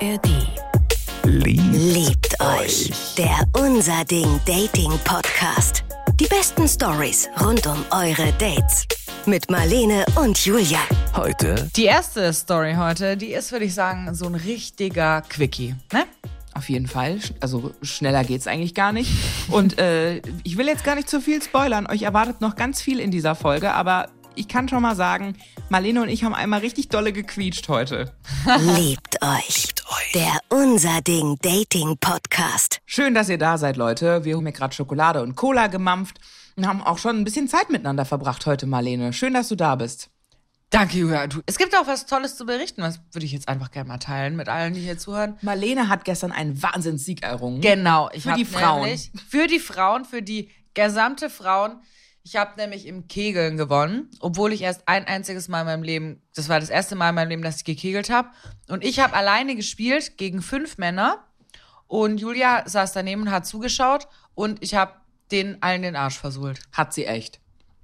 ARD. Liebt, Liebt euch. Der Unser Ding Dating Podcast. Die besten Stories rund um eure Dates. Mit Marlene und Julia. heute Die erste Story heute, die ist, würde ich sagen, so ein richtiger Quickie. Ne? Auf jeden Fall. Also schneller geht's eigentlich gar nicht. Und äh, ich will jetzt gar nicht zu viel spoilern. Euch erwartet noch ganz viel in dieser Folge, aber ich kann schon mal sagen, Marlene und ich haben einmal richtig dolle gequietscht heute. Liebt euch. Der Unser Ding Dating Podcast. Schön, dass ihr da seid, Leute. Wir haben mir gerade Schokolade und Cola gemampft und haben auch schon ein bisschen Zeit miteinander verbracht heute, Marlene. Schön, dass du da bist. Danke, Julia. Du, es gibt auch was Tolles zu berichten. Das würde ich jetzt einfach gerne mal teilen mit allen, die hier zuhören. Marlene hat gestern einen Wahnsinnssieg errungen. Genau. Ich Für die Frauen. Nämlich, für die Frauen, für die gesamte Frauen. Ich habe nämlich im Kegeln gewonnen, obwohl ich erst ein einziges Mal in meinem Leben, das war das erste Mal in meinem Leben, dass ich gekegelt habe. Und ich habe alleine gespielt gegen fünf Männer. Und Julia saß daneben und hat zugeschaut. Und ich habe denen allen den Arsch versohlt. Hat sie echt.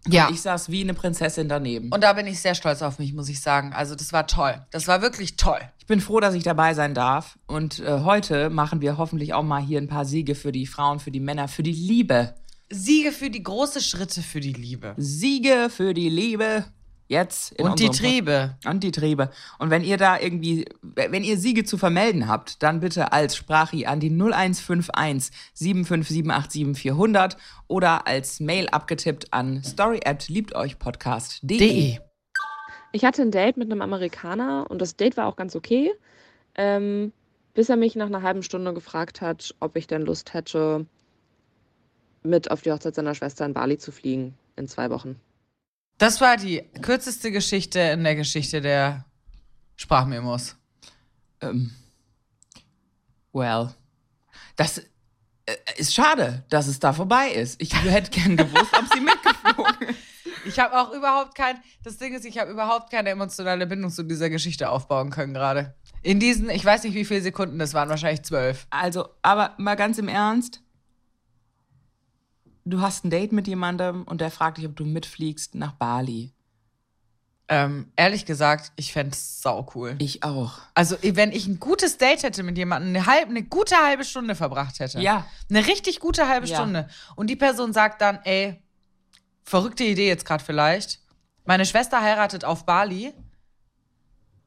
Ja. Ich saß wie eine Prinzessin daneben. Und da bin ich sehr stolz auf mich, muss ich sagen. Also das war toll. Das war wirklich toll. Ich bin froh, dass ich dabei sein darf. Und äh, heute machen wir hoffentlich auch mal hier ein paar Siege für die Frauen, für die Männer, für die Liebe. Siege für die große Schritte für die Liebe. Siege für die Liebe. Jetzt. In Und die unserem Pod- Triebe. Und die Triebe. Und wenn ihr da irgendwie, wenn ihr Siege zu vermelden habt, dann bitte als Sprachi an die 0151 75787 oder als Mail abgetippt an story at liebteuchpodcast.de. Ich hatte ein Date mit einem Amerikaner und das Date war auch ganz okay, ähm, bis er mich nach einer halben Stunde gefragt hat, ob ich denn Lust hätte, mit auf die Hochzeit seiner Schwester in Bali zu fliegen in zwei Wochen. Das war die kürzeste Geschichte in der Geschichte der Sprachmemos. Ähm, well, das äh, ist schade, dass es da vorbei ist. Ich hätte gern gewusst, ob sie mitgeflogen ist. Ich habe auch überhaupt kein, das Ding ist, ich habe überhaupt keine emotionale Bindung zu dieser Geschichte aufbauen können gerade. In diesen, ich weiß nicht, wie viele Sekunden das waren, wahrscheinlich zwölf. Also, aber mal ganz im Ernst. Du hast ein Date mit jemandem und der fragt dich, ob du mitfliegst nach Bali. Ähm, ehrlich gesagt, ich fände es sau cool. Ich auch. Also, wenn ich ein gutes Date hätte mit jemandem, eine, halb, eine gute halbe Stunde verbracht hätte. Ja. Eine richtig gute halbe Ja. Stunde. Und die Person sagt dann, ey, verrückte Idee jetzt gerade vielleicht. Meine Schwester heiratet auf Bali.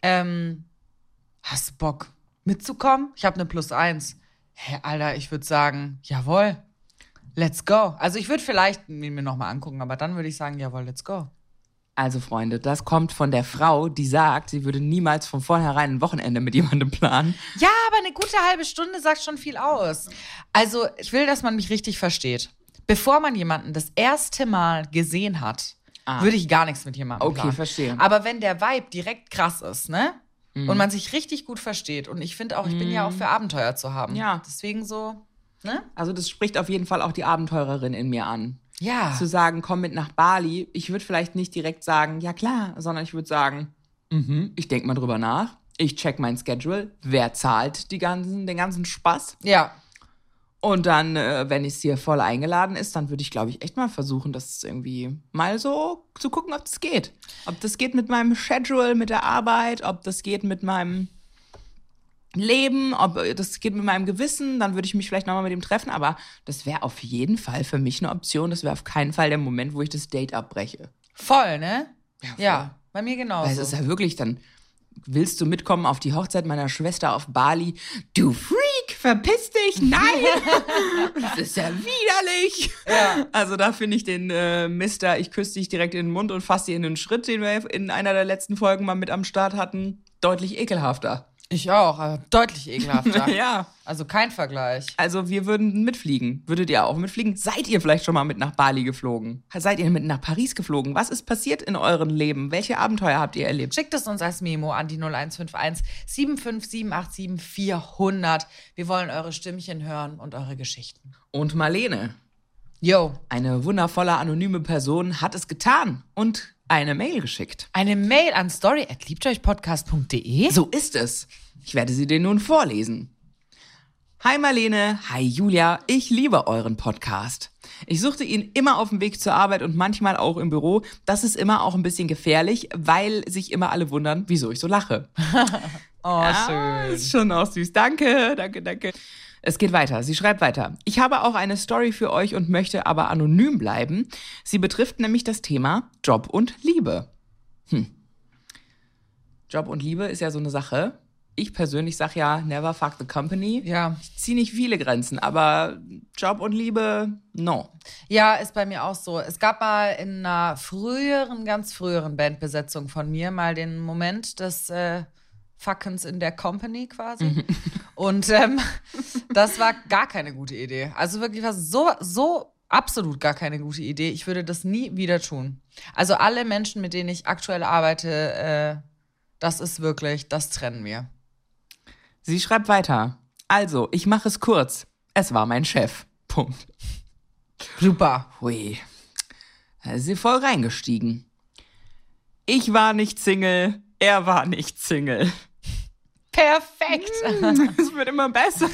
Ähm, hast du Bock mitzukommen? Ich habe eine Plus eins. Hä, Alter, ich würde sagen, jawohl. Let's go. Also ich würde vielleicht ihn mir nochmal angucken, aber dann würde ich sagen, jawohl, let's go. Also, Freunde, das kommt von der Frau, die sagt, sie würde niemals von vornherein ein Wochenende mit jemandem planen. Ja, aber eine gute halbe Stunde sagt schon viel aus. Also, ich will, dass man mich richtig versteht. Bevor man jemanden das erste Mal gesehen hat, Ah. würde ich gar nichts mit jemandem Okay, planen. verstehe. Aber wenn der Vibe direkt krass ist, ne? Mhm. Und man sich richtig gut versteht. Und ich finde auch, ich bin ja auch für Abenteuer zu haben. Ja. Deswegen so, ne? Also, das spricht auf jeden Fall auch die Abenteurerin in mir an. Ja. Zu sagen, komm mit nach Bali. Ich würde vielleicht nicht direkt sagen, ja klar, sondern ich würde sagen, mhm, ich denke mal drüber nach. Ich check mein Schedule. Wer zahlt die ganzen, den ganzen Spaß? Ja. Und dann, äh, wenn es hier voll eingeladen ist, dann würde ich, glaube ich, echt mal versuchen, das irgendwie mal so zu gucken, ob das geht. Ob das geht mit meinem Schedule, mit der Arbeit, ob das geht mit meinem Leben, ob äh, das geht mit meinem Gewissen, dann würde ich mich vielleicht nochmal mit ihm treffen. Aber das wäre auf jeden Fall für mich eine Option. Das wäre auf keinen Fall der Moment, wo ich das Date abbreche. Voll, ne? voll. Ja. Bei mir genauso. Weil es ist ja wirklich dann, willst du mitkommen auf die Hochzeit meiner Schwester auf Bali? Du Freak, verpiss dich, nein! das ist ja widerlich. Ja. Also da finde ich den äh, Mister, ich küsse dich direkt in den Mund und fasse dir in den Schritt, den wir in einer der letzten Folgen mal mit am Start hatten, deutlich ekelhafter. Ich auch, aber deutlich ekelhafter. Ja. Also kein Vergleich. Also wir würden mitfliegen. Würdet ihr auch mitfliegen? Seid ihr vielleicht schon mal mit nach Bali geflogen? Seid ihr mit nach Paris geflogen? Was ist passiert in eurem Leben? Welche Abenteuer habt ihr erlebt? Schickt es uns als Memo an die 0151 75787 400. Wir wollen eure Stimmchen hören und eure Geschichten. Und Marlene, Yo, Eine wundervolle anonyme Person hat es getan und eine Mail geschickt. eine Mail an story@liebteuchpodcast.de. So ist es. Ich werde sie dir nun vorlesen. Hi Marlene, hi Julia, ich liebe euren Podcast. Ich suchte ihn immer auf dem Weg zur Arbeit und manchmal auch im Büro. Das ist immer auch ein bisschen gefährlich, weil sich immer alle wundern, wieso ich so lache. Oh, Ah, schön. ist schon auch süß. Danke, danke, danke. Es geht weiter. Sie schreibt weiter. Ich habe auch eine Story für euch und möchte aber anonym bleiben. Sie betrifft nämlich das Thema Job und Liebe. Hm. Job und Liebe ist ja so eine Sache. Ich persönlich sag ja, never fuck the company. Ja. Ich ziehe nicht viele Grenzen, aber Job und Liebe, no. Ja, ist bei mir auch so. Es gab mal in einer früheren, ganz früheren Bandbesetzung von mir mal den Moment des äh, Fuckens in der Company quasi. Und ähm, das war gar keine gute Idee. Also wirklich war so, so absolut gar keine gute Idee. Ich würde das nie wieder tun. Also alle Menschen, mit denen ich aktuell arbeite, äh, das ist wirklich, das trennen wir. Sie schreibt weiter. Also, ich mache es kurz. Es war mein Chef. Punkt. Super. Hui. Da ist sie voll reingestiegen. Ich war nicht Single, er war nicht Single. Perfekt. Es wird immer besser.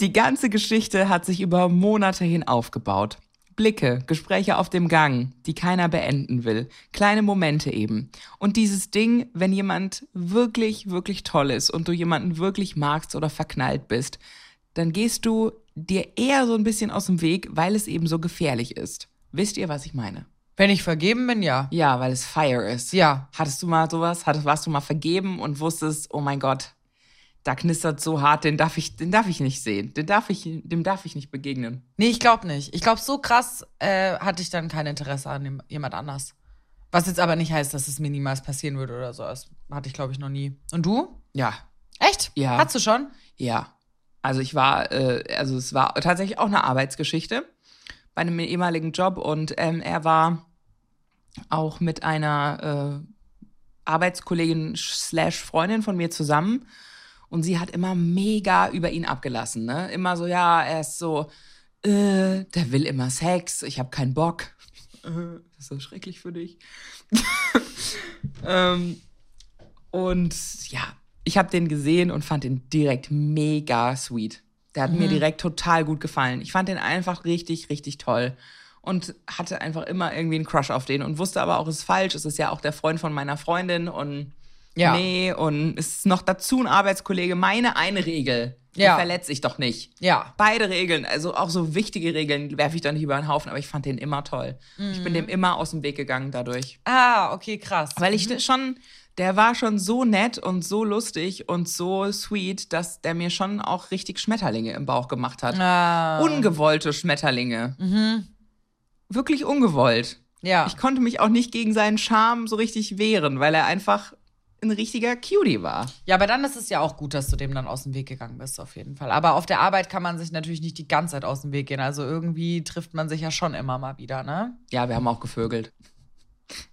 Die ganze Geschichte hat sich über Monate hin aufgebaut. Blicke, Gespräche auf dem Gang, die keiner beenden will. Kleine Momente eben. Und dieses Ding, wenn jemand wirklich, wirklich toll ist und du jemanden wirklich magst oder verknallt bist, dann gehst du dir eher so ein bisschen aus dem Weg, weil es eben so gefährlich ist. Wisst ihr, was ich meine? Wenn ich vergeben bin, ja. Ja, weil es Fire ist. Ja. Hattest du mal sowas? Hattest, warst du mal vergeben und wusstest, oh mein Gott, da knistert so hart, den darf ich, den darf ich nicht sehen. Den darf ich, dem darf ich nicht begegnen. Nee, ich glaube nicht. Ich glaube, so krass äh, hatte ich dann kein Interesse an dem, jemand anders. Was jetzt aber nicht heißt, dass es mir niemals passieren würde oder so. Das hatte ich, glaube ich, noch nie. Und du? Ja, Echt? Ja. Hattest du schon? ja. Also ich war, äh, also es war tatsächlich auch eine Arbeitsgeschichte bei einem ehemaligen Job und ähm, er war auch mit einer äh, Arbeitskollegin slash Freundin von mir zusammen und sie hat immer mega über ihn abgelassen, ne? Immer so, ja, er ist so, äh, der will immer Sex, ich habe keinen Bock. Äh, das ist so schrecklich für dich. ähm, und ja, ich habe den gesehen und fand den direkt mega sweet. Der hat mir direkt total gut gefallen. Ich fand den einfach richtig, richtig toll. Und hatte einfach immer irgendwie einen Crush auf den und wusste aber auch, es ist falsch. Es ist ja auch der Freund von meiner Freundin und Ja. nee, und es ist noch dazu ein Arbeitskollege. Meine eine Regel, die Ja. verletze ich doch nicht. Ja. Beide Regeln, also auch so wichtige Regeln, werfe ich doch nicht über den Haufen, aber ich fand den immer toll. Ich bin dem immer aus dem Weg gegangen dadurch. Ah, okay, krass. Weil ich schon, der war schon so nett und so lustig und so sweet, dass der mir schon auch richtig Schmetterlinge im Bauch gemacht hat. Ah, Ungewollte Schmetterlinge. Wirklich ungewollt. ja. Ich konnte mich auch nicht gegen seinen Charme so richtig wehren, weil er einfach ein richtiger Cutie war. ja, aber dann ist es ja auch gut, dass du dem dann aus dem Weg gegangen bist, auf jeden Fall. Aber auf der Arbeit kann man sich natürlich nicht die ganze Zeit aus dem Weg gehen. Also irgendwie trifft man sich ja schon immer mal wieder, ne? Ja, wir haben auch gevögelt.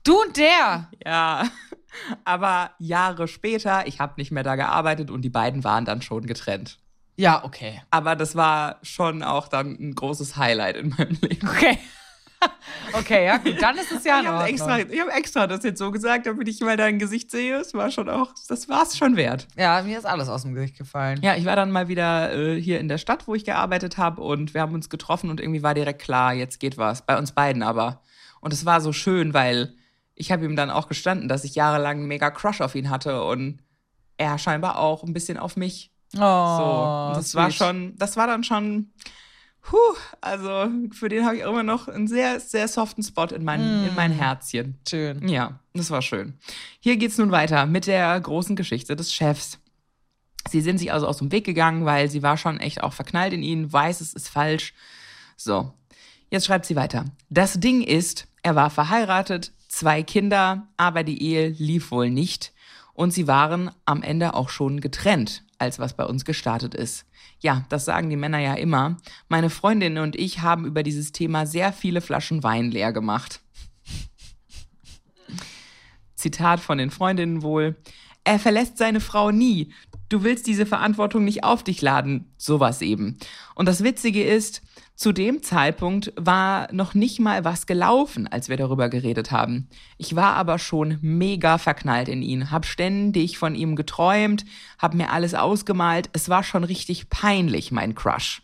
Du und der! Ja, aber Jahre später, ich habe nicht mehr da gearbeitet und die beiden waren dann schon getrennt. Ja, okay. Aber das war schon auch dann ein großes Highlight in meinem Leben. Okay. okay, ja, gut. Dann ist es ja Ich habe extra, ich hab extra das jetzt so gesagt, damit ich mal dein Gesicht sehe. Es war schon auch, das war es schon wert. Ja, mir ist alles aus dem Gesicht gefallen. Ja, ich war dann mal wieder äh, hier in der Stadt, wo ich gearbeitet habe und wir haben uns getroffen und irgendwie war direkt klar, jetzt geht was. Bei uns beiden aber. Und es war so schön, weil ich habe ihm dann auch gestanden, dass ich jahrelang einen mega Crush auf ihn hatte und er scheinbar auch ein bisschen auf mich. Oh, So, und das war sweet. schon, das war dann schon, puh, also für den habe ich immer noch einen sehr, sehr soften Spot in mein, in Mm. mein Herzchen. schön. Ja, das war schön. Hier geht's nun weiter mit der großen Geschichte des Chefs. Sie sind sich also aus dem Weg gegangen, weil sie war schon echt auch verknallt in ihn, weiß, es ist falsch. So, jetzt schreibt sie weiter. Das Ding ist, er war verheiratet, zwei Kinder, aber die Ehe lief wohl nicht und sie waren am Ende auch schon getrennt, als was bei uns gestartet ist. Ja, das sagen die Männer ja immer. Meine Freundin und ich haben über dieses Thema sehr viele Flaschen Wein leer gemacht. Zitat von den Freundinnen wohl. Er verlässt seine Frau nie. Du willst diese Verantwortung nicht auf dich laden. Sowas eben. Und das Witzige ist, zu dem Zeitpunkt war noch nicht mal was gelaufen, als wir darüber geredet haben. Ich war aber schon mega verknallt in ihn, hab ständig von ihm geträumt, hab mir alles ausgemalt. Es war schon richtig peinlich, mein Crush.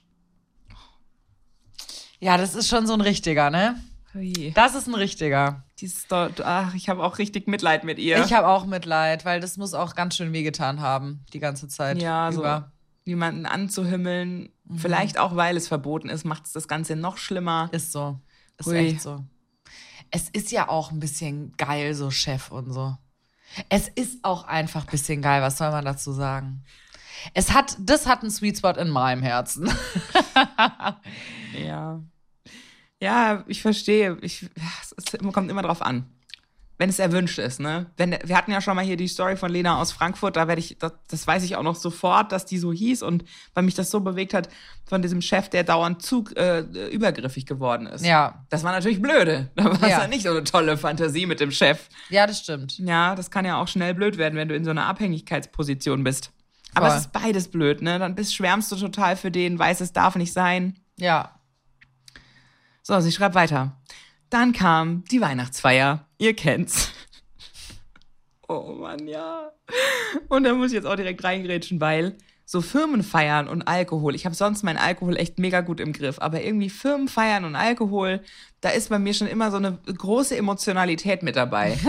Ja, das ist schon so ein richtiger, ne? Ui. Das ist ein richtiger. Dieses ach, ich habe auch richtig Mitleid mit ihr. Ich habe auch Mitleid, weil das muss auch ganz schön wehgetan haben, die ganze Zeit ja, so über. jemanden anzuhimmeln, vielleicht auch weil es verboten ist, macht es das Ganze noch schlimmer. Ist so. Ist Hui. echt so. Es ist ja auch ein bisschen geil, so Chef und so. Es ist auch einfach ein bisschen geil, was soll man dazu sagen? Es hat, das hat einen Sweet Spot in meinem Herzen. Ja. Ja, ich verstehe. Ich, es ist- kommt immer drauf an. Wenn es erwünscht ist, ne? Wenn, wir hatten ja schon mal hier die Story von Lena aus Frankfurt, da werde ich, das, das weiß ich auch noch sofort, dass die so hieß und weil mich das so bewegt hat, von diesem Chef, der dauernd zu äh, übergriffig geworden ist. Ja. Das war natürlich blöde. Da war es Ja. ja nicht so eine tolle Fantasie mit dem Chef. Ja, das stimmt. Ja, das kann ja auch schnell blöd werden, wenn du in so einer Abhängigkeitsposition bist. Aber Voll. es ist beides blöd, ne? Dann bist, schwärmst du total für den, weißt, es darf nicht sein. Ja. So, sie schreibt weiter. Dann kam die Weihnachtsfeier. Ihr kennt's. Oh Mann, ja. Und da muss ich jetzt auch direkt reingrätschen, weil so Firmenfeiern und Alkohol, ich habe sonst meinen Alkohol echt mega gut im Griff, aber irgendwie Firmenfeiern und Alkohol, da ist bei mir schon immer so eine große Emotionalität mit dabei.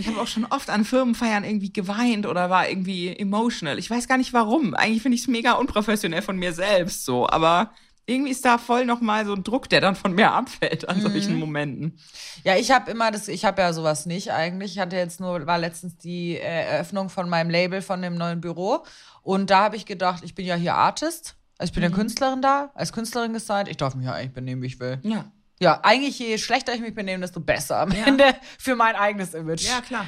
Ich habe auch schon oft an Firmenfeiern irgendwie geweint oder war irgendwie emotional. Ich weiß gar nicht warum. Eigentlich finde ich es mega unprofessionell von mir selbst so, aber irgendwie ist da voll nochmal so ein Druck, der dann von mir abfällt an solchen Momenten. Ja, ich habe immer das, ich habe ja sowas nicht eigentlich. Ich hatte jetzt nur, war letztens die äh, Eröffnung von meinem Label von dem neuen Büro. Und da habe ich gedacht, ich bin ja hier Artist. Also ich bin ja Künstlerin da, als Künstlerin gesigned. Ich darf mich ja eigentlich benehmen, wie ich will. Ja. Ja, eigentlich je schlechter ich mich benehme, desto besser am Ja. Ende für mein eigenes Image. Ja, klar.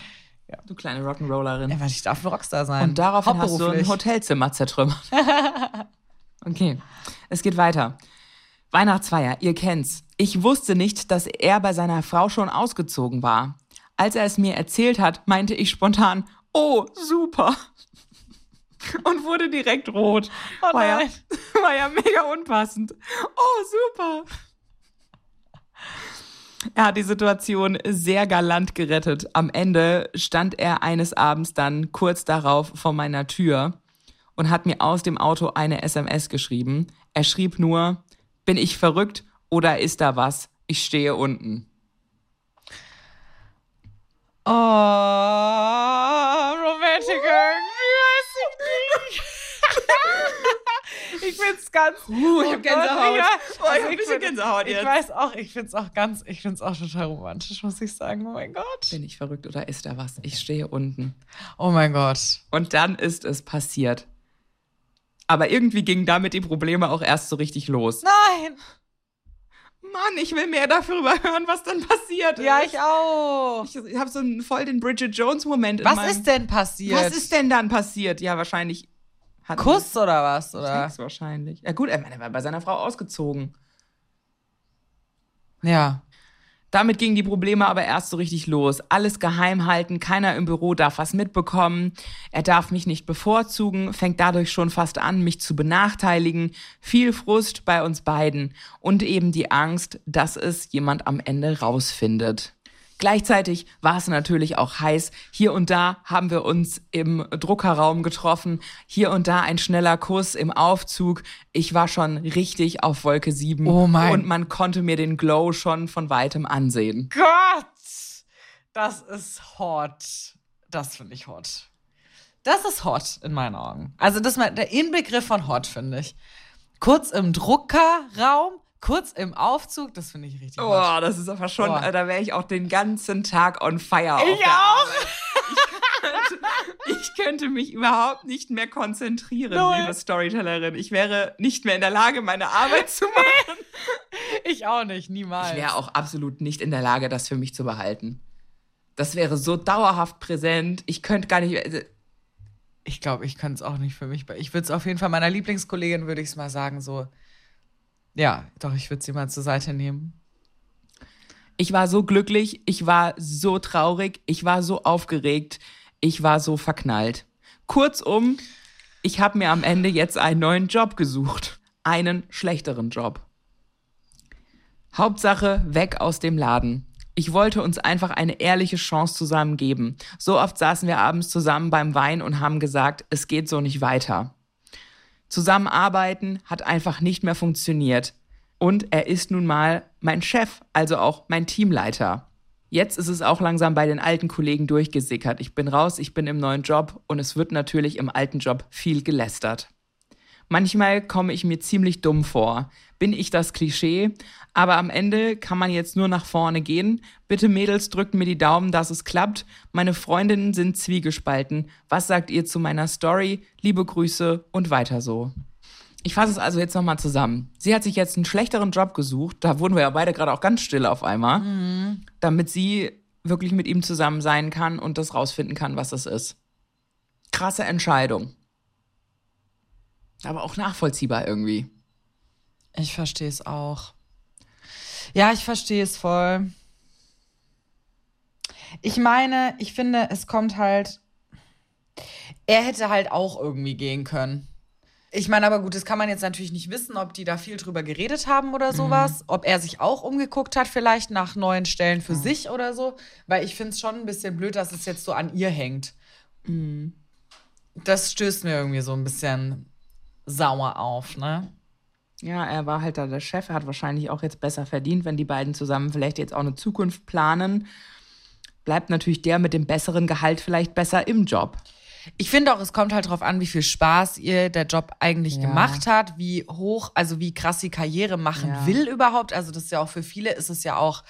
Du kleine Rock'n'Rollerin. Ja, weil ich darf ein Rockstar sein. Und daraufhin hast du ein. Hotelzimmer zertrümmert. okay, es geht weiter. Weihnachtsfeier, ihr kennt's. Ich wusste nicht, dass er bei seiner Frau schon ausgezogen war. Als er es mir erzählt hat, meinte ich spontan, oh, super. Und wurde direkt rot. Oh war, ja, war ja mega unpassend. Oh, super. Er hat die Situation sehr galant gerettet. Am Ende stand er eines Abends dann kurz darauf vor meiner Tür und hat mir aus dem Auto eine SMS geschrieben. Er schrieb nur, bin ich verrückt oder ist da was? Ich stehe unten. Oh, Romantic ich ich find's ganz. Uh, ich hab Gänsehaut. Ja, Oh, ich hab ein ich bisschen Gänsehaut Ich jetzt. weiß auch, ich find's auch ganz, ich find's auch total romantisch, muss ich sagen. Oh mein Gott. Bin ich verrückt oder ist da was? Ich stehe unten. Oh mein Gott. Und dann ist es passiert. Aber irgendwie gingen damit die Probleme auch erst so richtig los. Nein. Mann, ich will mehr darüber hören, was dann passiert Ja, ist. ich auch. Ich habe so einen voll den Bridget Jones Moment. in Was meinem- ist denn passiert? Was ist denn dann passiert? Ja, wahrscheinlich. Kuss oder was? Oder? Sex wahrscheinlich. Ja gut, er er war bei seiner Frau ausgezogen. Ja. Damit gingen die Probleme aber erst so richtig los. Alles geheim halten, keiner im Büro darf was mitbekommen. Er darf mich nicht bevorzugen, fängt dadurch schon fast an, mich zu benachteiligen. Viel Frust bei uns beiden und eben die Angst, dass es jemand am Ende rausfindet. Gleichzeitig war es natürlich auch heiß. Hier und da haben wir uns im Druckerraum getroffen. Hier und da ein schneller Kuss im Aufzug. Ich war schon richtig auf Wolke 7. Oh mein- Und man konnte mir den Glow schon von weitem ansehen. Gott. Das ist hot. Das finde ich hot. Das ist hot in meinen Augen. Also das ist der Inbegriff von hot, finde ich. Kurz im Druckerraum, kurz im Aufzug, das finde ich richtig hot. Oh, das ist aber schon, Oh. da wäre ich auch den ganzen Tag on fire. auf Ich auch. Ich könnte, ich könnte mich überhaupt nicht mehr konzentrieren, Null. liebe Storytellerin. Ich wäre nicht mehr in der Lage, meine Arbeit zu machen. Ich auch nicht, niemals. Ich wäre auch absolut nicht in der Lage, das für mich zu behalten. Das wäre so dauerhaft präsent. Ich könnte gar nicht. äh, Ich glaube, ich könnte es auch nicht für mich. Ich würde es auf jeden Fall meiner Lieblingskollegin, würde ich es mal sagen, so. Ja, doch, ich würde sie mal zur Seite nehmen. Ich war so glücklich, ich war so traurig, ich war so aufgeregt. Ich war so verknallt. Kurzum, ich habe mir am Ende jetzt einen neuen Job gesucht. Einen schlechteren Job. Hauptsache weg aus dem Laden. Ich wollte uns einfach eine ehrliche Chance zusammen geben. So oft saßen wir abends zusammen beim Wein und haben gesagt, es geht so nicht weiter. Zusammenarbeiten hat einfach nicht mehr funktioniert. Und er ist nun mal mein Chef, also auch mein Teamleiter. Jetzt ist es auch langsam bei den alten Kollegen durchgesickert. Ich bin raus, ich bin im neuen Job und es wird natürlich im alten Job viel gelästert. Manchmal komme ich mir ziemlich dumm vor. Bin ich das Klischee? Aber am Ende kann man jetzt nur nach vorne gehen. Bitte Mädels, drückt mir die Daumen, dass es klappt. Meine Freundinnen sind zwiegespalten. Was sagt ihr zu meiner Story? Liebe Grüße und weiter so. Ich fasse es also jetzt nochmal zusammen. Sie hat sich jetzt einen schlechteren Job gesucht. Da wurden wir ja beide gerade auch ganz still auf einmal. Mhm. Damit sie wirklich mit ihm zusammen sein kann und das rausfinden kann, was es ist. Krasse Entscheidung. Aber auch nachvollziehbar irgendwie. Ich verstehe es auch. Ja, ich verstehe es voll. Ich meine, ich finde, es kommt halt. Er hätte halt auch irgendwie gehen können. Ich meine, aber gut, das kann man jetzt natürlich nicht wissen, ob die da viel drüber geredet haben oder sowas. Mhm. Ob er sich auch umgeguckt hat, vielleicht nach neuen Stellen für mhm. sich oder so. Weil ich finde es schon ein bisschen blöd, dass es jetzt so an ihr hängt. Mhm. Das stößt mir irgendwie so ein bisschen sauer auf, ne? Ja, er war halt da der Chef. Er hat wahrscheinlich auch jetzt besser verdient, wenn die beiden zusammen vielleicht jetzt auch eine Zukunft planen. Bleibt natürlich der mit dem besseren Gehalt vielleicht besser im Job. Ich finde auch, es kommt halt darauf an, wie viel Spaß ihr der Job eigentlich ja. gemacht hat, wie hoch, also wie krass sie Karriere machen ja. will überhaupt. Also das ist ja auch für viele ist es ja auch,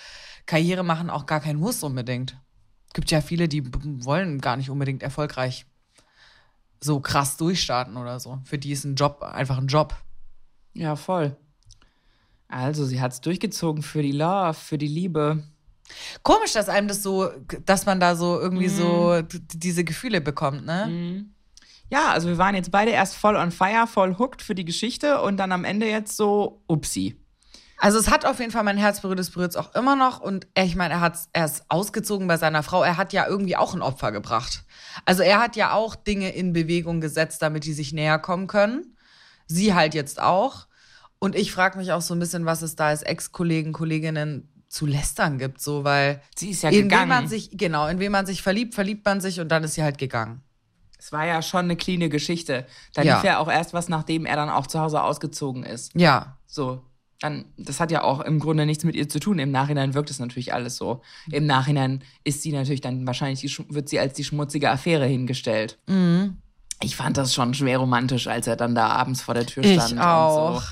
Karriere machen auch gar kein Muss unbedingt. Gibt ja viele, die wollen gar nicht unbedingt erfolgreich so krass durchstarten oder so. Für die ist ein Job einfach ein Job. Ja, voll. Also, sie hat es durchgezogen für die Love, für die Liebe. Komisch, dass einem das so, dass man da so irgendwie mhm. so diese Gefühle bekommt, ne? Mhm. Ja, also wir waren jetzt beide erst voll on fire, voll hooked für die Geschichte und dann am Ende jetzt so, upsi. Also es hat auf jeden Fall mein Herz berührt, es berührt es auch immer noch. Und ich meine, er, hat's, er ist ausgezogen bei seiner Frau. Er hat ja irgendwie auch ein Opfer gebracht. Also er hat ja auch Dinge in Bewegung gesetzt, damit die sich näher kommen können. Sie halt jetzt auch. Und ich frage mich auch so ein bisschen, was es da als Ex-Kollegen, Kolleginnen zu lästern gibt, so, weil. Sie ist ja in gegangen. Wen man sich, genau, in wen man sich verliebt, verliebt man sich und dann ist sie halt gegangen. Es war ja schon eine cleane Geschichte. Da ja. lief ja auch erst was, nachdem er dann auch zu Hause ausgezogen ist. Ja. So. Dann, das hat ja auch im Grunde nichts mit ihr zu tun. Im Nachhinein wirkt es natürlich alles so. Im Nachhinein ist sie natürlich dann wahrscheinlich, die, wird sie als die schmutzige Affäre hingestellt. Mhm. Ich fand das schon schwer romantisch, als er dann da abends vor der Tür stand. Ich auch. So.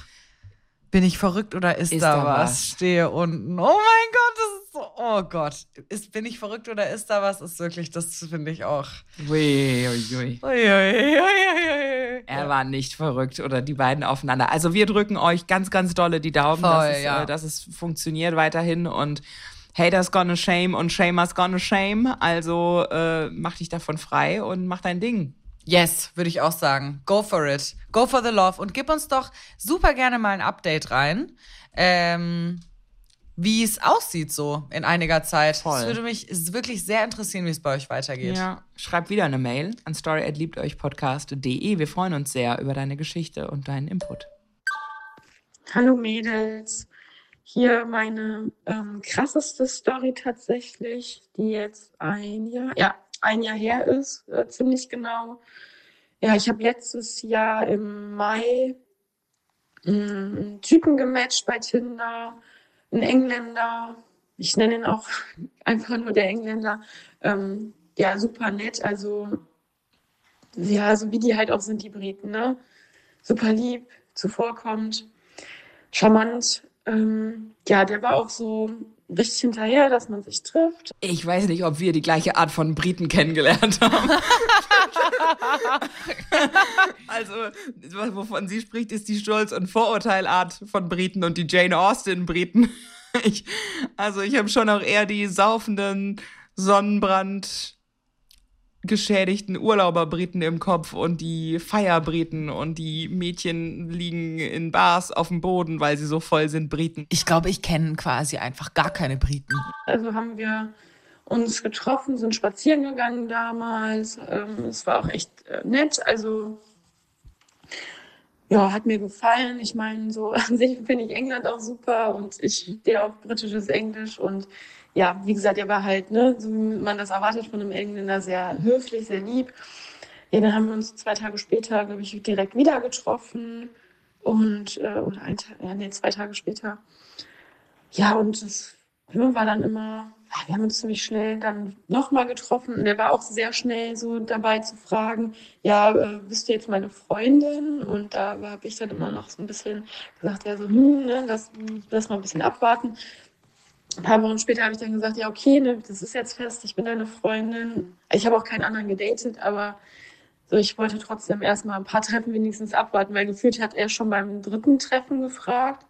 Bin ich verrückt oder ist, ist da, da was? was? Stehe unten. Oh mein Gott, das. Oh Gott. Ist, bin ich verrückt oder ist da was? Ist wirklich, das finde ich auch. Ui, ui, ui. Er war nicht verrückt oder die beiden aufeinander. Also wir drücken euch ganz, ganz dolle die Daumen, Voll, dass, es, ja. äh, dass es funktioniert weiterhin und Haters gonna shame und Shamers gonna shame. Also äh, mach dich davon frei und mach dein Ding. Yes, würde ich auch sagen. Go for it. Go for the love. Und gib uns doch super gerne mal ein Update rein. Ähm, wie es aussieht so in einiger Zeit. Voll. Das würde mich wirklich sehr interessieren, wie es bei euch weitergeht. Ja, schreib wieder eine Mail an story@liebteuchpodcast.de. Wir freuen uns sehr über deine Geschichte und deinen Input. Hallo Mädels. Hier meine ähm, krasseste Story tatsächlich, die jetzt ein Jahr, ja, ein Jahr her ist, äh, ziemlich genau. Ja, ich habe letztes Jahr im Mai mm, einen Typen gematcht bei Tinder, einen Engländer. Ich nenne ihn auch einfach nur der Engländer. Ähm, ja, super nett. Also, ja, so wie die halt auch sind, die Briten, ne? Super lieb, zuvorkommend, charmant. Ähm, ja, der war auch so richtig hinterher, dass man sich trifft. Ich weiß nicht, ob wir die gleiche Art von Briten kennengelernt haben. also, wovon sie spricht, ist die Stolz- und Vorurteilart von Briten und die Jane Austen-Briten. Ich, also, ich habe schon auch eher die saufenden Sonnenbrand geschädigten Urlauberbriten im Kopf und die Feierbriten und die Mädchen liegen in Bars auf dem Boden, weil sie so voll sind Briten. Ich glaube, ich kenne quasi einfach gar keine Briten. Also haben wir uns getroffen, sind spazieren gegangen damals. Ähm, es war auch echt äh, nett. Also ja, hat mir gefallen. Ich meine, so an sich finde ich England auch super und ich stehe auf britisches Englisch und ja, wie gesagt, er war halt, ne, so wie man das erwartet von einem Engländer, sehr höflich, sehr lieb. Ja, dann haben wir uns zwei Tage später, glaube ich, direkt wieder getroffen und äh, oder ein ja, nee, zwei Tage später. Ja, und das war dann immer, wir haben uns ziemlich schnell dann nochmal getroffen und er war auch sehr schnell so dabei zu fragen, ja, äh, bist du jetzt meine Freundin? Und da habe ich dann immer noch so ein bisschen gesagt, ja, so, hm, ne, lass, lass mal ein bisschen abwarten. Ein paar Wochen später habe ich dann gesagt, ja, okay, ne, das ist jetzt fest, ich bin deine Freundin. Ich habe auch keinen anderen gedatet, aber so, ich wollte trotzdem erstmal ein paar Treffen wenigstens abwarten, weil gefühlt hat er schon beim dritten Treffen gefragt.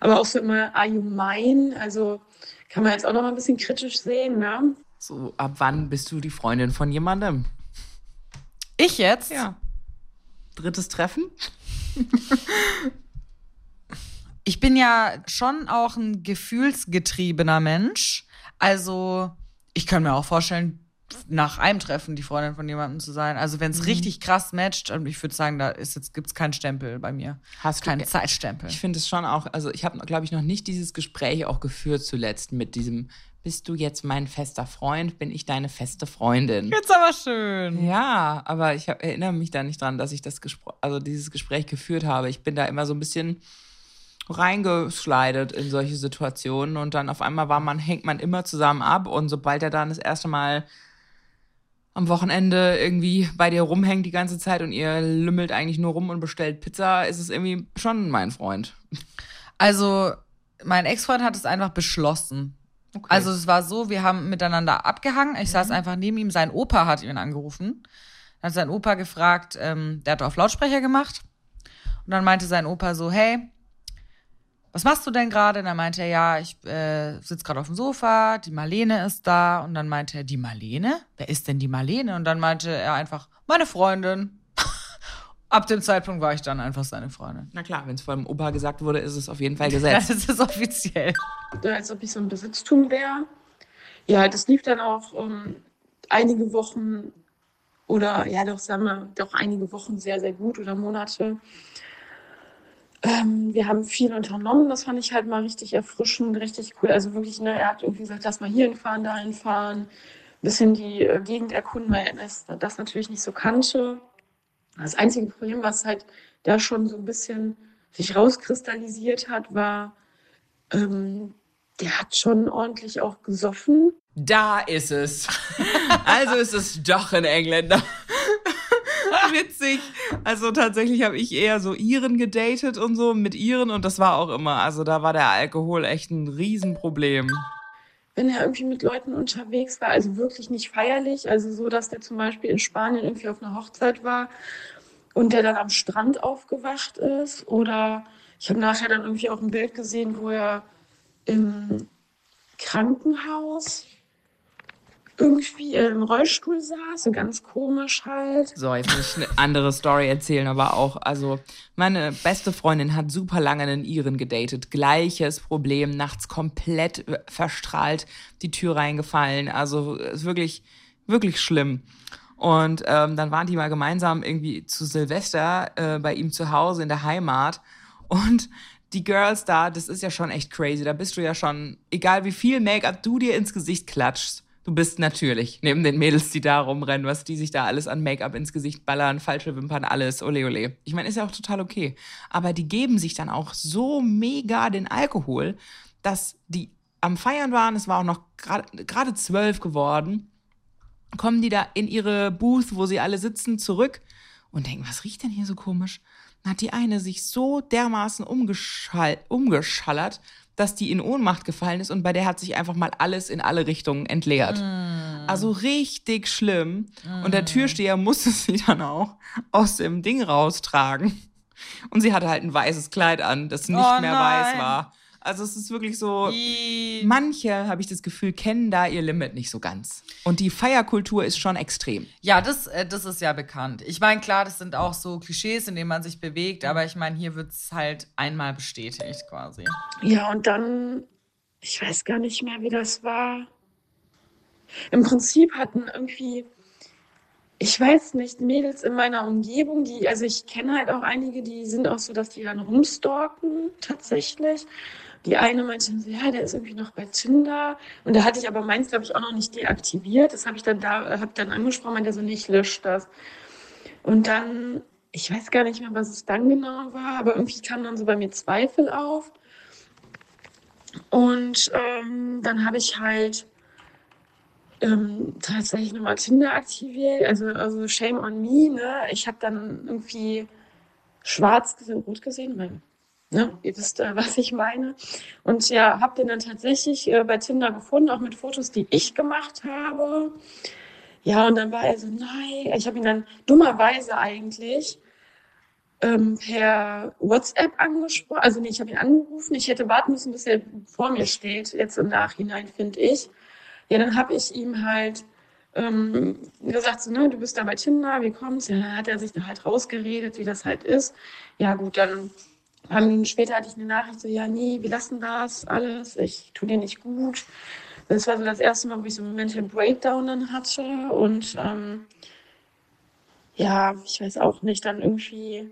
Aber auch so immer, are you mine? Also kann man jetzt auch noch mal ein bisschen kritisch sehen, ne? So, ab wann bist du die Freundin von jemandem? Ich jetzt? Ja. Drittes Treffen? ich bin ja schon auch ein gefühlsgetriebener Mensch. Also, ich kann mir auch vorstellen, nach einem Treffen die Freundin von jemandem zu sein. Also, wenn es mhm. richtig krass matcht, und ich würde sagen, da ist jetzt gibt's keinen Stempel bei mir. Hast keinen Zeitstempel. Ich finde es schon auch, also ich habe, glaube ich, noch nicht dieses Gespräch auch geführt zuletzt mit diesem, bist du jetzt mein fester Freund, bin ich deine feste Freundin. Jetzt aber schön. Ja, aber ich hab, erinnere mich da nicht dran, dass ich das Gespräch, also dieses Gespräch geführt habe. Ich bin da immer so ein bisschen reingeschleidet in solche Situationen und dann auf einmal war man, hängt man immer zusammen ab und sobald er dann das erste Mal am Wochenende irgendwie bei dir rumhängt die ganze Zeit und ihr lümmelt eigentlich nur rum und bestellt Pizza, ist es irgendwie schon mein Freund. Also, mein Ex-Freund hat es einfach beschlossen. Okay. Also, es war so, wir haben miteinander abgehangen. Ich mhm. saß einfach neben ihm. Sein Opa hat ihn angerufen. Dann hat sein Opa gefragt, ähm, der hat auf Lautsprecher gemacht. Und dann meinte sein Opa so, hey, was machst du denn gerade? Und dann meinte er, ja, ich äh, sitze gerade auf dem Sofa, die Marlene ist da. Und dann meinte er, die Marlene? Wer ist denn die Marlene? Und dann meinte er einfach, meine Freundin. Ab dem Zeitpunkt war ich dann einfach seine Freundin. Na klar, wenn es vor dem Opa gesagt wurde, ist es auf jeden Fall gesetzt. das ist offiziell. Als ob ich so ein Besitztum wäre. Ja, das lief dann auch um, ähm, einige Wochen oder ja, doch, sagen wir, doch einige Wochen sehr, sehr gut oder Monate. Ähm, wir haben viel unternommen, das fand ich halt mal richtig erfrischend, richtig cool. Also wirklich, ne, er hat irgendwie gesagt, lass mal hier hinfahren, da hinfahren, ein bisschen die äh, Gegend erkunden, weil er das natürlich nicht so kannte. Das einzige Problem, was halt da schon so ein bisschen sich rauskristallisiert hat, war, ähm, der hat schon ordentlich auch gesoffen. Da ist es. Also ist es doch ein Engländer. witzig. Also tatsächlich habe ich eher so Iren gedatet und so mit Iren und das war auch immer, also da war der Alkohol echt ein Riesenproblem. Wenn er irgendwie mit Leuten unterwegs war, also wirklich nicht feierlich, also so, dass der zum Beispiel in Spanien irgendwie auf einer Hochzeit war und der dann am Strand aufgewacht ist oder ich habe nachher dann irgendwie auch ein Bild gesehen, wo er im Krankenhaus irgendwie im Rollstuhl saß, so ganz komisch halt. So, jetzt muss ich eine andere Story erzählen, aber auch, also meine beste Freundin hat super lange einen Iren gedatet. Gleiches Problem, nachts komplett verstrahlt, die Tür reingefallen. Also ist wirklich, wirklich schlimm. Und ähm, dann waren die mal gemeinsam irgendwie zu Silvester äh, bei ihm zu Hause in der Heimat. Und die Girls da, das ist ja schon echt crazy. Da bist du ja schon, egal wie viel Make-up du dir ins Gesicht klatschst, Du bist natürlich neben den Mädels, die da rumrennen, was die sich da alles an Make-up ins Gesicht ballern, falsche Wimpern, alles, ole ole. Ich meine, ist ja auch total okay. Aber die geben sich dann auch so mega den Alkohol, dass die am Feiern waren, es war auch noch gerade zwölf geworden, kommen die da in ihre Booth, wo sie alle sitzen, zurück und denken, was riecht denn hier so komisch? Dann hat die eine sich so dermaßen umgeschall umgeschallert, dass die in Ohnmacht gefallen ist und bei der hat sich einfach mal alles in alle Richtungen entleert. Mm. Also richtig schlimm. Mm. Und der Türsteher musste sie dann auch aus dem Ding raustragen. Und sie hatte halt ein weißes Kleid an, das nicht oh, mehr nein. weiß war. Also es ist wirklich so, I manche, habe ich das Gefühl, kennen da ihr Limit nicht so ganz. Und die Feierkultur ist schon extrem. Ja, das, äh, das ist ja bekannt. Ich meine, klar, das sind auch so Klischees, in denen man sich bewegt, aber ich meine, hier wird es halt einmal bestätigt quasi. Ja, und dann, ich weiß gar nicht mehr, wie das war. im Prinzip hatten irgendwie, ich weiß nicht, Mädels in meiner Umgebung, die, also ich kenne halt auch einige, die sind auch so, dass die dann rumstalken, tatsächlich. Die eine meinte ja, der ist irgendwie noch bei Tinder. Und da hatte ich aber meins, glaube ich, auch noch nicht deaktiviert. Das habe ich dann da, habe dann angesprochen, meinte so, nicht, löscht das. Und dann, ich weiß gar nicht mehr, was es dann genau war, aber irgendwie kam dann so bei mir Zweifel auf. Und ähm, dann habe ich halt ähm, tatsächlich nochmal Tinder aktiviert. Also, also shame on me, ne? Ich habe dann irgendwie schwarz gesehen, rot gesehen, weil, ne? Ihr wisst, äh, was ich meine. Und ja, habe den dann tatsächlich äh, bei Tinder gefunden, auch mit Fotos, die ich gemacht habe. Ja, und dann war er so, nein, ich habe ihn dann dummerweise eigentlich ähm, per WhatsApp angesprochen. Also nee, ich habe ihn angerufen. Ich hätte warten müssen, bis er vor mir steht, jetzt im Nachhinein, finde ich. Ja, dann habe ich ihm halt ähm, gesagt, so, ne, du bist da bei Tinder, wie kommt's? Ja, dann hat er sich da halt rausgeredet, wie das halt ist. Ja, gut, dann paar Minuten später hatte ich eine Nachricht, so, ja, nee, wir lassen das alles, ich tue dir nicht gut. Das war so das erste Mal, wo ich so einen Mental Breakdown dann hatte und ähm, ja, ich weiß auch nicht, dann irgendwie,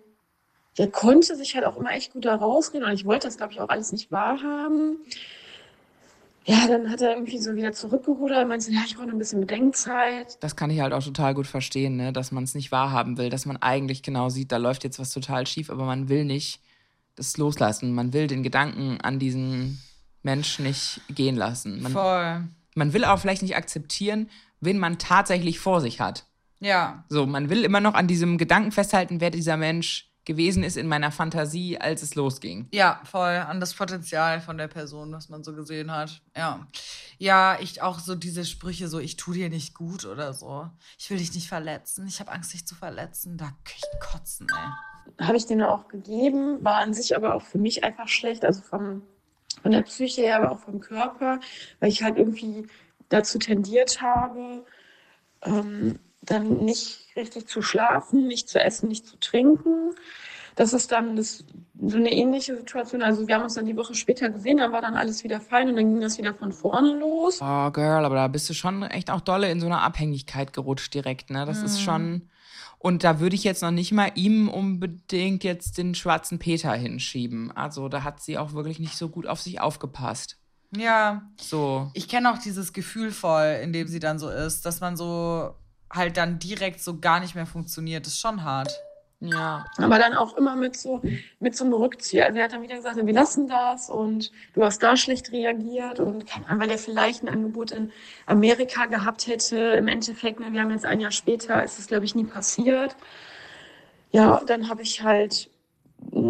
der konnte sich halt auch immer echt gut da rausreden und ich wollte das, glaube ich, auch alles nicht wahrhaben. Ja, dann hat er irgendwie so wieder zurückgerudert und meinte, ja, ich brauche ein bisschen Bedenkzeit. Das kann ich halt auch total gut verstehen, ne? dass man es nicht wahrhaben will, dass man eigentlich genau sieht, da läuft jetzt was total schief, aber man will nicht das loslassen. Man will den Gedanken an diesen Mensch nicht gehen lassen. Man, Voll. man will auch vielleicht nicht akzeptieren, wen man tatsächlich vor sich hat. Ja. So, man will immer noch an diesem Gedanken festhalten, wer dieser Mensch gewesen ist in meiner Fantasie, als es losging. Ja, voll an das Potenzial von der Person, was man so gesehen hat. Ja. Ja, ich auch so diese Sprüche so, ich tu dir nicht gut oder so. Ich will dich nicht verletzen. Ich habe Angst, dich zu verletzen. Da kann ich kotzen, ey. Habe ich den auch gegeben, war an sich aber auch für mich einfach schlecht, also vom, von der Psyche her, aber auch vom Körper, weil ich halt irgendwie dazu tendiert habe, ähm, dann nicht richtig zu schlafen, nicht zu essen, nicht zu trinken. Das ist dann das, so eine ähnliche Situation. Also wir haben uns dann die Woche später gesehen, dann war dann alles wieder fein und dann ging das wieder von vorne los. Oh, Girl, aber da bist du schon echt auch dolle in so eine Abhängigkeit gerutscht direkt, ne? Das ist schon. Und da würde ich jetzt noch nicht mal ihm unbedingt jetzt den schwarzen Peter hinschieben. Also da hat sie auch wirklich nicht so gut auf sich aufgepasst. Ja, So. ich kenne auch dieses Gefühl voll, in dem sie dann so ist, dass man so halt dann direkt so gar nicht mehr funktioniert. Das ist schon hart. Ja. Aber dann auch immer mit so, mit so einem Rückzieher. Also er hat dann wieder gesagt, wir lassen das und du hast da schlecht reagiert und keine Ahnung, weil er vielleicht ein Angebot in Amerika gehabt hätte. Im Endeffekt, ne, wir haben jetzt ein Jahr später, ist es glaube ich nie passiert. Ja, dann habe ich halt,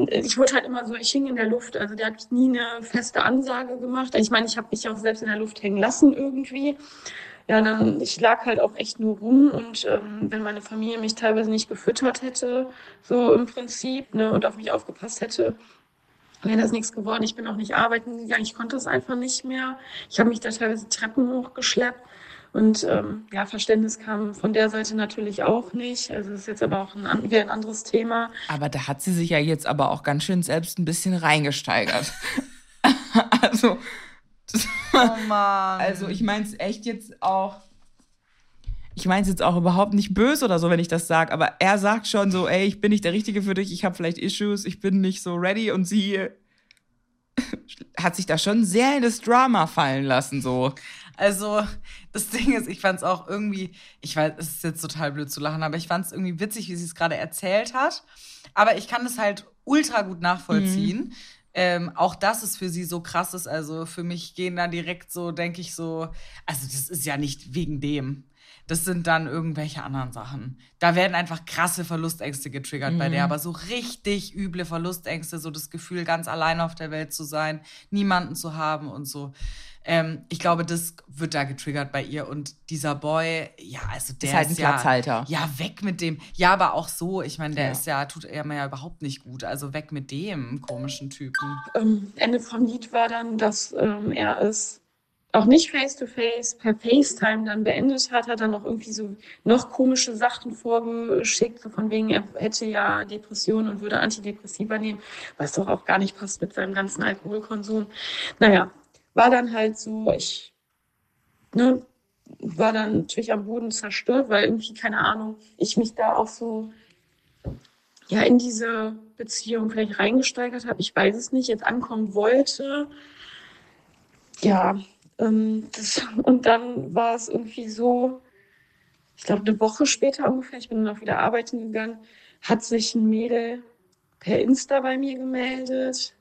ich wurde halt immer so, ich hing in der Luft. Also der hat nie eine feste Ansage gemacht. Ich meine, ich habe mich auch selbst in der Luft hängen lassen irgendwie. Ja, dann, ich lag halt auch echt nur rum und ähm, wenn meine Familie mich teilweise nicht gefüttert hätte, so im Prinzip, ne, und auf mich aufgepasst hätte, wäre das nichts geworden. Ich bin auch nicht arbeiten gegangen, ich konnte es einfach nicht mehr. Ich habe mich da teilweise Treppen hochgeschleppt und ähm, ja, Verständnis kam von der Seite natürlich auch nicht. Also das ist jetzt aber auch ein, wieder ein anderes Thema. Aber da hat sie sich ja jetzt aber auch ganz schön selbst ein bisschen reingesteigert. also, Oh Mann. also ich meine es echt jetzt auch. Ich meine es jetzt auch überhaupt nicht böse oder so, wenn ich das sage, aber er sagt schon so, ey, ich bin nicht der Richtige für dich, ich habe vielleicht Issues, ich bin nicht so ready und sie hat sich da schon sehr in das Drama fallen lassen, so. Also, das Ding ist, ich fand es auch irgendwie, ich weiß, es ist jetzt total blöd zu lachen, aber ich fand es irgendwie witzig, wie sie es gerade erzählt hat. Aber ich kann es halt ultra gut nachvollziehen. Ähm, auch das ist für sie so krass ist. Also für mich gehen da direkt so, denke ich so, also das ist ja nicht wegen dem. Das sind dann irgendwelche anderen Sachen. Da werden einfach krasse Verlustängste getriggert bei der, aber so richtig üble Verlustängste, so das Gefühl, ganz allein auf der Welt zu sein, niemanden zu haben und so. Ähm, ich glaube, das wird da getriggert bei ihr. Und dieser Boy, ja, also der Ist halt ein ja, Platzhalter. Ja, weg mit dem. Ja, aber auch so. Ich meine, der Ja. ist ja, tut er mir ja überhaupt nicht gut. Also weg mit dem komischen Typen. ähm, Ende vom Lied war dann, dass ähm, er es auch nicht face-to-face, per FaceTime dann beendet hat, hat dann noch irgendwie so noch komische Sachen vorgeschickt, so von wegen, er hätte ja Depressionen und würde Antidepressiva nehmen, was doch auch gar nicht passt mit seinem ganzen Alkoholkonsum. Naja, war dann halt so, ich, ne, war dann natürlich am Boden zerstört, weil irgendwie, keine Ahnung, ich mich da auch so ja in diese Beziehung vielleicht reingesteigert habe. Ich weiß es nicht, jetzt ankommen wollte. Ja, ähm, das, und dann war es irgendwie so, ich glaube, eine Woche später ungefähr, ich bin dann auch wieder arbeiten gegangen, hat sich ein Mädel per Insta bei mir gemeldet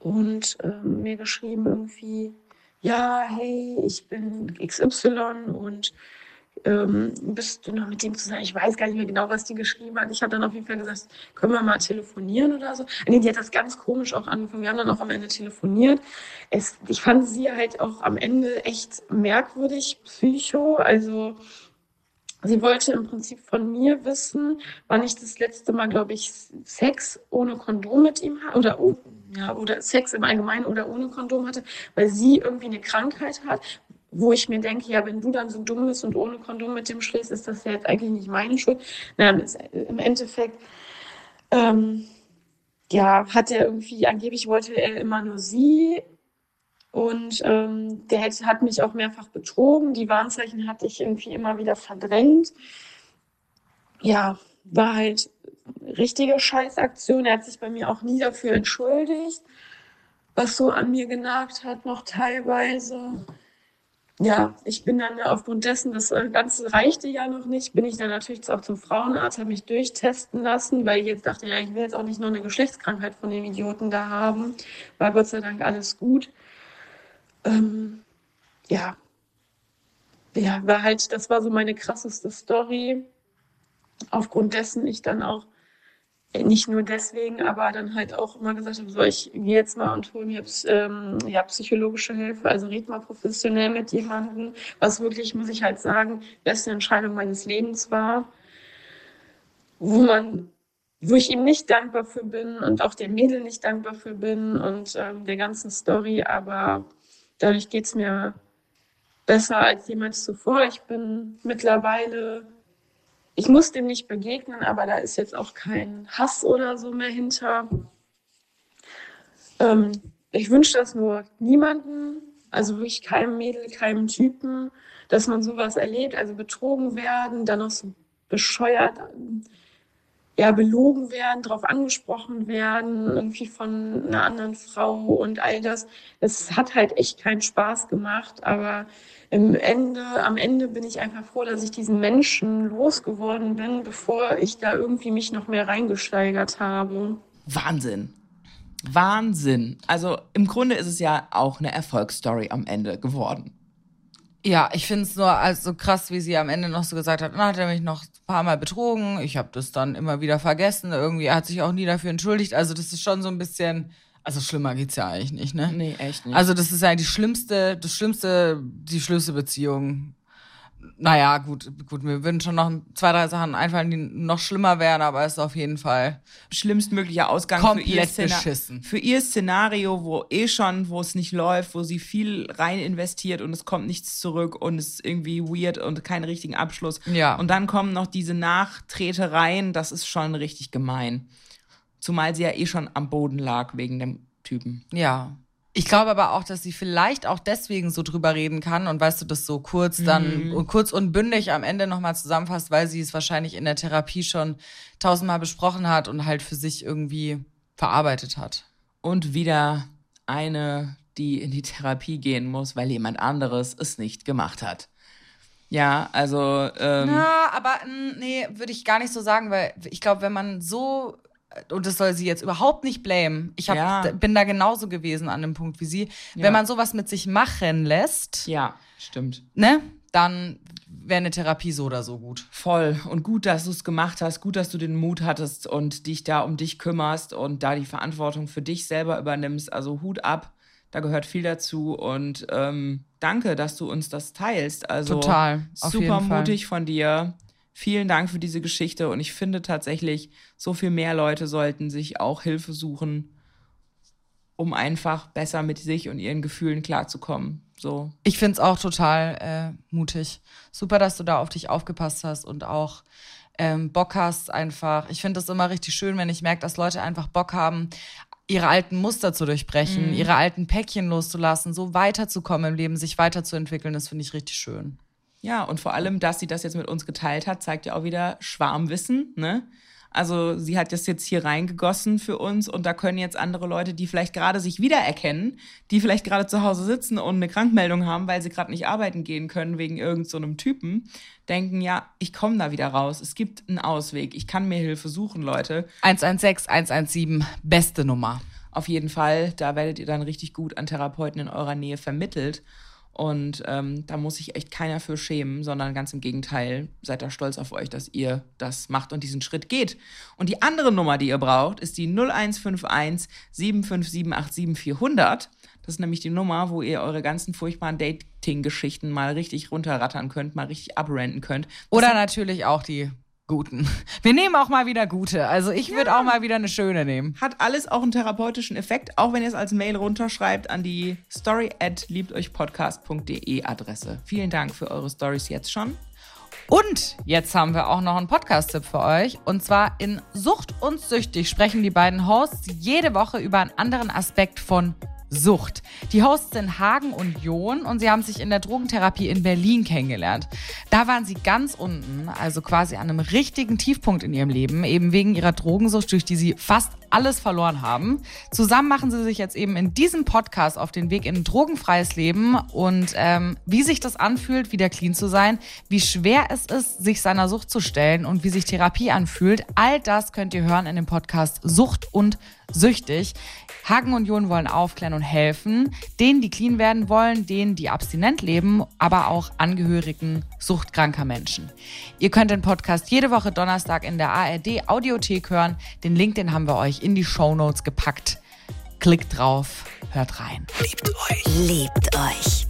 und ähm, mir geschrieben irgendwie, ja, hey, ich bin XY und ähm, bist du noch mit dem zusammen? Ich weiß gar nicht mehr genau, was die geschrieben hat. Ich habe dann auf jeden Fall gesagt, können wir mal telefonieren oder so. Nee, die hat das ganz komisch auch angefangen. Wir haben dann auch am Ende telefoniert. Es, ich fand sie halt auch am Ende echt merkwürdig, psycho. Also sie wollte im Prinzip von mir wissen, wann ich das letzte Mal, glaube ich, Sex ohne Kondom mit ihm hatte oder ja, oder Sex im Allgemeinen oder ohne Kondom hatte, weil sie irgendwie eine Krankheit hat, wo ich mir denke, ja, wenn du dann so dumm bist und ohne Kondom mit dem schläfst, ist das ja jetzt eigentlich nicht meine Schuld. Na, im Endeffekt, ähm, ja, hat er irgendwie, angeblich wollte er immer nur sie und ähm, der hat, hat mich auch mehrfach betrogen. Die Warnzeichen hatte ich irgendwie immer wieder verdrängt. Ja, war halt richtige Scheißaktion. Er hat sich bei mir auch nie dafür entschuldigt, was so an mir genagt hat, noch teilweise ja, ich bin dann aufgrund dessen, das äh, Ganze reichte ja noch nicht, bin ich dann natürlich auch zum Frauenarzt, habe mich durchtesten lassen, weil ich jetzt dachte, ja, ich will jetzt auch nicht nur eine Geschlechtskrankheit von dem Idioten da haben. War Gott sei Dank alles gut. Ähm, ja. Ja, war halt, das war so meine krasseste Story. Aufgrund dessen ich dann auch nicht nur deswegen, aber dann halt auch immer gesagt habe, so ich gehe jetzt mal und hole mir ähm, ja, psychologische Hilfe, also red mal professionell mit jemandem, was wirklich, muss ich halt sagen, beste Entscheidung meines Lebens war, wo man, wo ich ihm nicht dankbar für bin und auch der Mädel nicht dankbar für bin und ähm, der ganzen Story, aber dadurch geht's mir besser als jemals zuvor. Ich bin mittlerweile ich muss dem nicht begegnen, aber da ist jetzt auch kein Hass oder so mehr hinter. Ähm, ich wünsche das nur niemanden, also wirklich keinem Mädel, keinem Typen, dass man sowas erlebt, also betrogen werden, dann noch so bescheuert, ja, belogen werden, darauf angesprochen werden, irgendwie von einer anderen Frau und all das. Es hat halt echt keinen Spaß gemacht, aber im Ende, am Ende bin ich einfach froh, dass ich diesen Menschen losgeworden bin, bevor ich da irgendwie mich noch mehr reingesteigert habe. Wahnsinn. Wahnsinn. Also im Grunde ist es ja auch eine Erfolgsstory am Ende geworden. Ja, ich finde es nur also krass, wie sie am Ende noch so gesagt hat, dann hat er mich noch ein paar Mal betrogen, ich habe das dann immer wieder vergessen, irgendwie er hat sich auch nie dafür entschuldigt, also das ist schon so ein bisschen also schlimmer geht's ja eigentlich nicht, ne? Nee, echt nicht. Also das ist ja die schlimmste, das schlimmste, die schlimmste Beziehung. Naja, gut, gut, mir würden schon noch zwei, drei Sachen einfallen, die noch schlimmer wären, aber es ist auf jeden Fall schlimmstmöglicher Ausgang komplett für ihr, beschissen. für ihr Szenario, wo eh schon, wo es nicht läuft, wo sie viel rein investiert und es kommt nichts zurück und es ist irgendwie weird und keinen richtigen Abschluss. Ja. Und dann kommen noch diese Nachtretereien, das ist schon richtig gemein. Zumal sie ja eh schon am Boden lag wegen dem Typen. Ja. Ich glaube aber auch, dass sie vielleicht auch deswegen so drüber reden kann und weißt du, das so kurz dann Mhm. kurz und bündig am Ende nochmal zusammenfasst, weil sie es wahrscheinlich in der Therapie schon tausendmal besprochen hat und halt für sich irgendwie verarbeitet hat. Und wieder eine, die in die Therapie gehen muss, weil jemand anderes es nicht gemacht hat. Ja, also ähm, Na, aber mm, nee, würde ich gar nicht so sagen, weil ich glaube, wenn man so und das soll sie jetzt überhaupt nicht blamen. Ich hab, Ja. bin da genauso gewesen an dem Punkt wie sie. Ja. Wenn man sowas mit sich machen lässt, ja, stimmt. ne, dann wäre eine Therapie so oder so gut. Voll. Und gut, dass du es gemacht hast, gut, dass du den Mut hattest und dich da um dich kümmerst und da die Verantwortung für dich selber übernimmst. Also Hut ab, da gehört viel dazu und ähm, danke, dass du uns das teilst. Also Total, super mutig von dir. Vielen Dank für diese Geschichte und ich finde tatsächlich, so viel mehr Leute sollten sich auch Hilfe suchen, um einfach besser mit sich und ihren Gefühlen klarzukommen. So. Ich finde es auch total äh, mutig. Super, dass du da auf dich aufgepasst hast und auch ähm, Bock hast einfach. Ich finde es immer richtig schön, wenn ich merke, dass Leute einfach Bock haben, ihre alten Muster zu durchbrechen, ihre alten Päckchen loszulassen, so weiterzukommen im Leben, sich weiterzuentwickeln. Das finde ich richtig schön. Ja, und vor allem, dass sie das jetzt mit uns geteilt hat, zeigt ja auch wieder Schwarmwissen, ne? Also sie hat das jetzt hier reingegossen für uns und da können jetzt andere Leute, die vielleicht gerade sich wiedererkennen, die vielleicht gerade zu Hause sitzen und eine Krankmeldung haben, weil sie gerade nicht arbeiten gehen können wegen irgendeinem so Typen, denken, ja, ich komme da wieder raus. Es gibt einen Ausweg. Ich kann mir Hilfe suchen, Leute. 116, 117, beste Nummer. Auf jeden Fall, da werdet ihr dann richtig gut an Therapeuten in eurer Nähe vermittelt. Und ähm, da muss sich echt keiner für schämen, sondern ganz im Gegenteil, seid da stolz auf euch, dass ihr das macht und diesen Schritt geht. Und die andere Nummer, die ihr braucht, ist die 0151 75787 400. Das ist nämlich die Nummer, wo ihr eure ganzen furchtbaren Dating-Geschichten mal richtig runterrattern könnt, mal richtig abrenten könnt. Das Oder natürlich auch die guten. Wir nehmen auch mal wieder gute. Also ich würde auch mal wieder eine schöne nehmen. hat alles auch einen therapeutischen Effekt, auch wenn ihr es als Mail runterschreibt an die story at liebteuchpodcast.de Adresse. Vielen Dank für eure Stories jetzt schon. Und jetzt haben wir auch noch einen Podcast-Tipp für euch. Und zwar in Sucht und Süchtig sprechen die beiden Hosts jede Woche über einen anderen Aspekt von Sucht. Die Hosts sind Hagen und Jon und sie haben sich in der Drogentherapie in Berlin kennengelernt. Da waren sie ganz unten, also quasi an einem richtigen Tiefpunkt in ihrem Leben, eben wegen ihrer Drogensucht, durch die sie fast alles verloren haben. Zusammen machen sie sich jetzt eben in diesem Podcast auf den Weg in ein drogenfreies Leben und ähm, wie sich das anfühlt, wieder clean zu sein, wie schwer es ist, sich seiner Sucht zu stellen und wie sich Therapie anfühlt, all das könnt ihr hören in dem Podcast Sucht und Süchtig. Hagen und Jon wollen aufklären und helfen, denen, die clean werden wollen, denen, die abstinent leben, aber auch Angehörigen suchtkranker Menschen. Ihr könnt den Podcast jede Woche Donnerstag in der ARD Audiothek hören. Den Link, den haben wir euch in die Show Notes gepackt. Klickt drauf, hört rein. Liebt euch. Liebt euch.